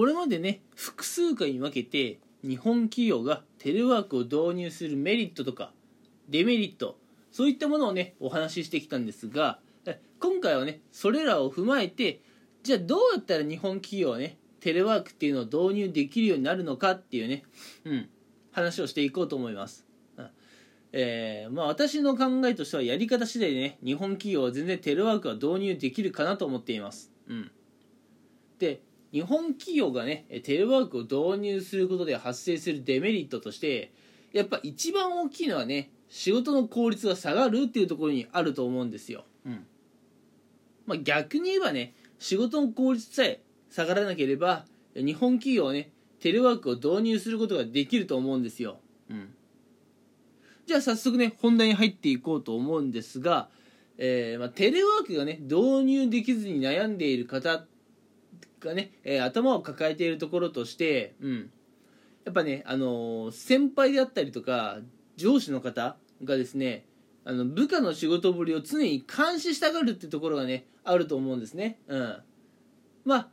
これまでね複数回に分けて日本企業がテレワークを導入するメリットとかデメリットそういったものをねお話ししてきたんですが今回はねそれらを踏まえてじゃあどうやったら日本企業はねテレワークっていうのを導入できるようになるのかっていうね、うん、話をしていこうと思います。えー、まあ私の考えとしてはやり方次第でね日本企業は全然テレワークは導入できるかなと思っています。うん、で日本企業がねテレワークを導入することで発生するデメリットとしてやっぱ一番大きいのはね仕事の効率が下がるっていうところにあると思うんですよ。うんまあ、逆に言えばね仕事の効率さえ下がらなければ日本企業はねテレワークを導入することができると思うんですよ。うん、じゃあ早速ね本題に入っていこうと思うんですが、えー、まあ、テレワークがね導入できずに悩んでいる方がね、えー、頭を抱えているところとして、うん、やっぱね、あのー、先輩であったりとか上司の方がですねあの部下の仕事ぶりを常に監視したがるってところがねあると思うんですね。うん。まあ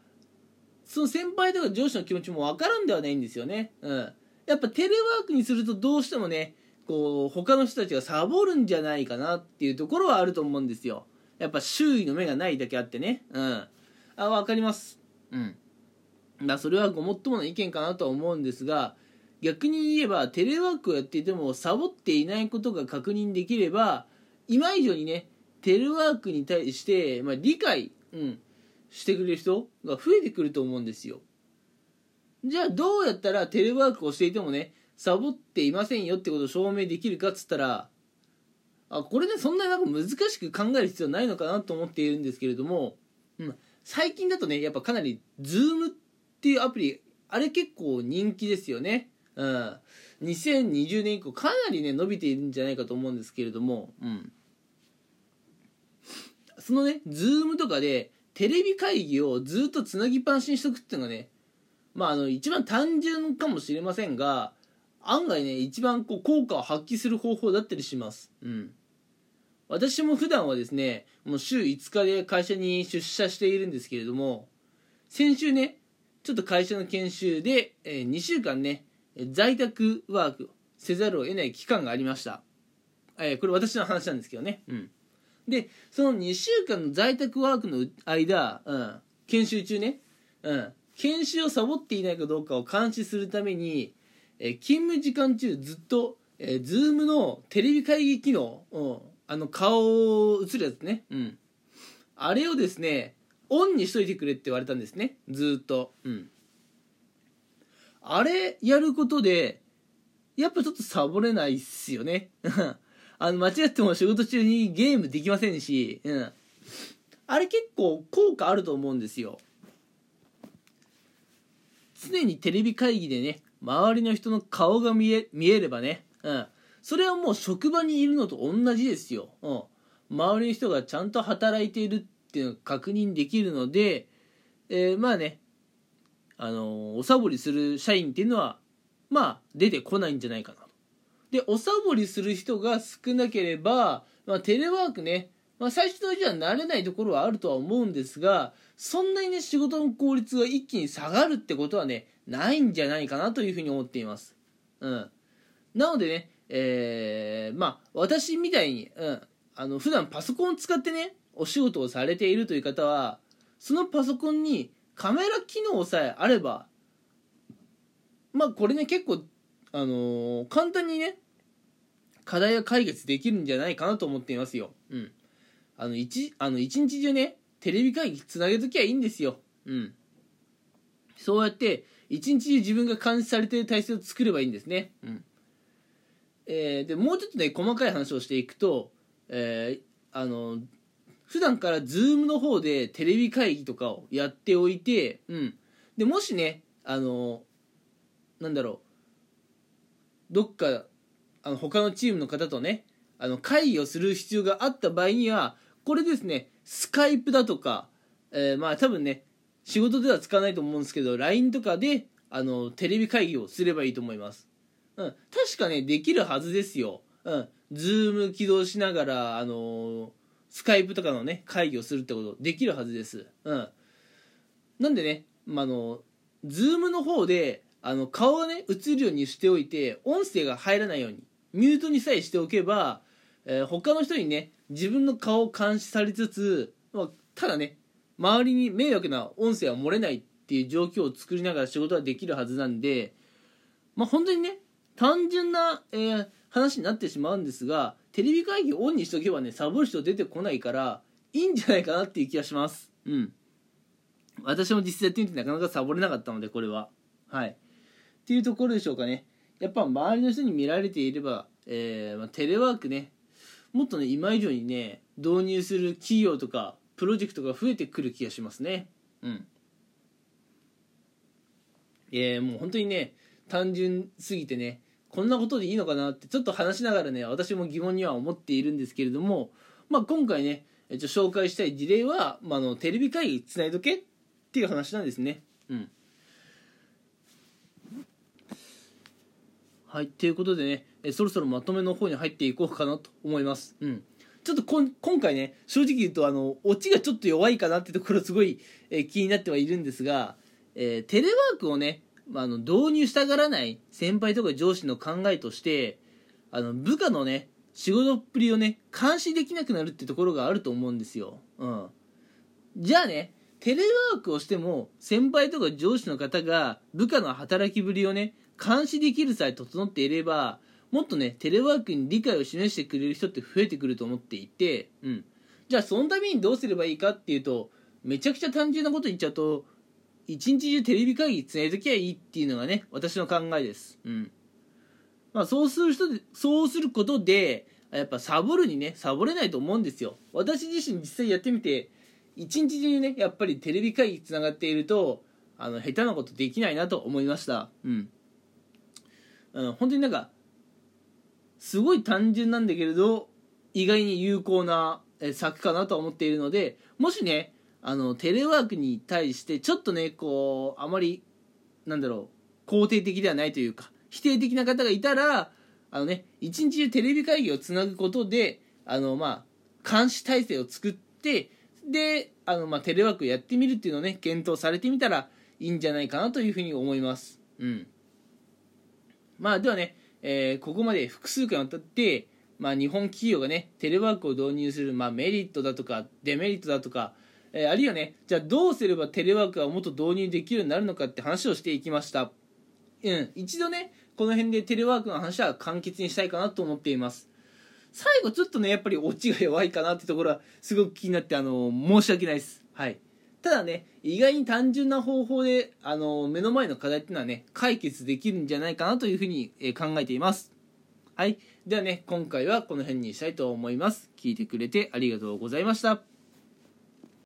その先輩とか上司の気持ちも分からんではないんですよね。うん。やっぱテレワークにするとどうしてもねこう他の人たちがサボるんじゃないかなっていうところはあると思うんですよ。やっぱ周囲の目がないだけあってね。うん。あ分かります。うん。まあそれはごもっともな意見かなとは思うんですが逆に言えばテレワークをやっていてもサボっていないことが確認できれば今以上にねテレワークに対して、まあ、理解、うん、してくれる人が増えてくると思うんですよ。じゃあどうやったらテレワークをしていてもねサボっていませんよってことを証明できるかっつったらあこれねそんなになんか難しく考える必要ないのかなと思っているんですけれども、うん、最近だとねやっぱかなり Zoom っていうアプリあれ結構人気ですよね。うん、2020年以降かなりね伸びているんじゃないかと思うんですけれども、うん、そのね Zoom とかでテレビ会議をずっとつなぎっぱなしにしとくっていうのがねまああの一番単純かもしれませんが案外ね一番こう効果を発揮する方法だったりします。うん。私も普段はですねもう週5日で会社に出社しているんですけれども先週ねちょっと会社の研修で、えー、2週間ね在宅ワークせざるを得ない期間がありました。えー、これ私の話なんですけどね。うん。で、その2週間の在宅ワークの間、うん、研修中ね、うん、研修をサボっていないかどうかを監視するために、えー、勤務時間中ずっと、えー、ズームのテレビ会議機能、うん、あの顔映るやつね、うん。あれをですね、オンにしといてくれって言われたんですね、ずっと。うん。あれやることで、やっぱちょっとサボれないっすよね。あの、間違っても仕事中にゲームできませんし、うん。あれ結構効果あると思うんですよ。常にテレビ会議でね、周りの人の顔が見え見えればね、うん。それはもう職場にいるのと同じですよ。うん。周りの人がちゃんと働いているっていうのが確認できるので、えー、まあね、あのおサボりする社員っていうのはまあ出てこないんじゃないかなと。でおサボりする人が少なければ、まあ、テレワークね、まあ、最初のうちは慣れないところはあるとは思うんですがそんなにね仕事の効率が一気に下がるってことはねないんじゃないかなというふうに思っています。うん、なのでね、えー、まあ私みたいに、うん、あの普段パソコンを使ってねお仕事をされているという方はそのパソコンにカメラ機能さえあればまあこれね結構あのー、簡単にね課題が解決できるんじゃないかなと思っていますよ。うん。あの一あの一日中ねテレビ会議つなげときゃいいんですよ。うん。そうやって一日中自分が監視されてる体制を作ればいいんですね。うん。えー、でもうちょっとね細かい話をしていくと、えー、あの普段から Zoom の方でテレビ会議とかをやっておいて、うん。で、もしね、あの、なんだろう、どっか、あの、他のチームの方とね、あの、会議をする必要があった場合には、これですね、スカイプだとか、えー、まあ多分ね、仕事では使わないと思うんですけど、LINE とかで、あの、テレビ会議をすればいいと思います。うん。確かね、できるはずですよ。うん。ズーム起動しながら、あのースカイプとかのね会議をするってことできるはずですうんなんでね、まあのズームの方であの顔がね映るようにしておいて音声が入らないようにミュートにさえしておけば、えー、他の人にね自分の顔を監視されつつ、まあ、ただね周りに迷惑な音声は漏れないっていう状況を作りながら仕事ができるはずなんでまあ本当にね単純な、えー、話になってしまうんですがテレビ会議オンにしとけばねサボる人出てこないからいいんじゃないかなっていう気がします。うん。私も実際やってみてなかなかサボれなかったのでこれは。はい。っていうところでしょうかね。やっぱ周りの人に見られていれば、えーまあ、テレワークねもっとね今以上にね導入する企業とかプロジェクトが増えてくる気がしますね。うん。えー、もう本当にね単純すぎてねこんなことでいいのかなってちょっと話しながらね私も疑問には思っているんですけれども、まあ、今回ね紹介したい事例は、まあ、のテレビ会議つないどけっていう話なんですね。うん。はいということでねえそろそろまとめの方に入っていこうかなと思います。うん。ちょっとこん今回ね正直言うとあのオチがちょっと弱いかなってところすごい、え気になってはいるんですが、えー、テレワークをねまあ、あの導入したがらない先輩とか上司の考えとしてあの部下のね仕事っぷりをね監視できなくなるってところがあると思うんですよ、うん、じゃあねテレワークをしても先輩とか上司の方が部下の働きぶりをね監視できるさえ整っていればもっとねテレワークに理解を示してくれる人って増えてくると思っていて、うん、じゃあそのためにどうすればいいかっていうとめちゃくちゃ単純なこと言っちゃうと一日中テレビ会議つないときゃいいっていうのがね私の考えです。うん。まあそうする人でそうすることでやっぱサボるにねサボれないと思うんですよ。私自身実際やってみて一日中ねやっぱりテレビ会議つながっているとあの下手なことできないなと思いました。うん。うん本当になんかすごい単純なんだけれど意外に有効な策かなと思っているのでもしねあのテレワークに対してちょっとねこうあまりなんだろう肯定的ではないというか否定的な方がいたらあのね一日中テレビ会議をつなぐことであのまあ監視体制を作ってであのまあテレワークやってみるっていうのをね検討されてみたらいいんじゃないかなというふうに思います。うん。まあではね、えー、ここまで複数回にわたってまあ、日本企業がねテレワークを導入する、まあ、メリットだとかデメリットだとかえー、あるいはねじゃあどうすればテレワークがもっと導入できるようになるのかって話をしていきました。うん。一度ねこの辺でテレワークの話は簡潔にしたいかなと思っています。最後ちょっとねやっぱりオチが弱いかなってところはすごく気になってあの申し訳ないです。はい。ただね意外に単純な方法であの目の前の課題っていうのはね解決できるんじゃないかなというふうに、え考えています。はい。ではね今回はこの辺にしたいと思います。聞いてくれてありがとうございました。